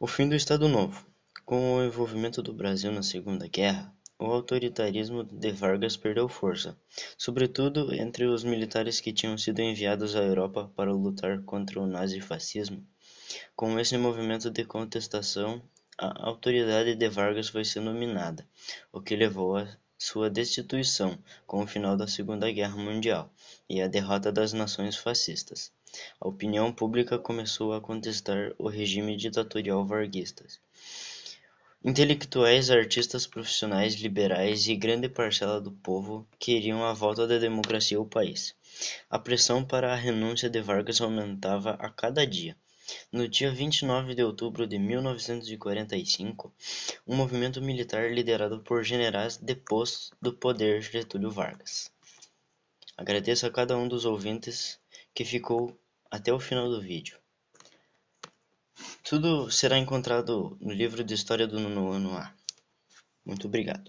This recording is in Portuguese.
O fim do Estado Novo. Com o envolvimento do Brasil na Segunda Guerra, o autoritarismo de Vargas perdeu força, sobretudo entre os militares que tinham sido enviados à Europa para lutar contra o nazifascismo. Com esse movimento de contestação, a autoridade de Vargas foi sendo minada, o que levou a sua destituição com o final da Segunda Guerra Mundial e a derrota das nações fascistas. A opinião pública começou a contestar o regime ditatorial varguista. Intelectuais, artistas profissionais, liberais e grande parcela do povo queriam a volta da democracia ao país. A pressão para a renúncia de Vargas aumentava a cada dia. No dia 29 de outubro de 1945, um movimento militar liderado por generais depôs do poder Getúlio Vargas. Agradeço a cada um dos ouvintes que ficou até o final do vídeo. Tudo será encontrado no livro de História do Nono Ano A. Muito obrigado.